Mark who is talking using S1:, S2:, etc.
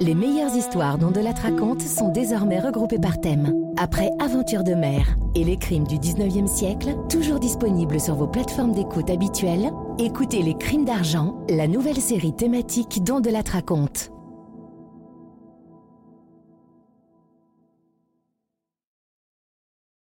S1: Les meilleures histoires dont de raconte sont désormais regroupées par thème. Après Aventure de mer et les crimes du 19e siècle, toujours disponibles sur vos plateformes d'écoute habituelles, écoutez Les crimes d'argent, la nouvelle série thématique dont de raconte.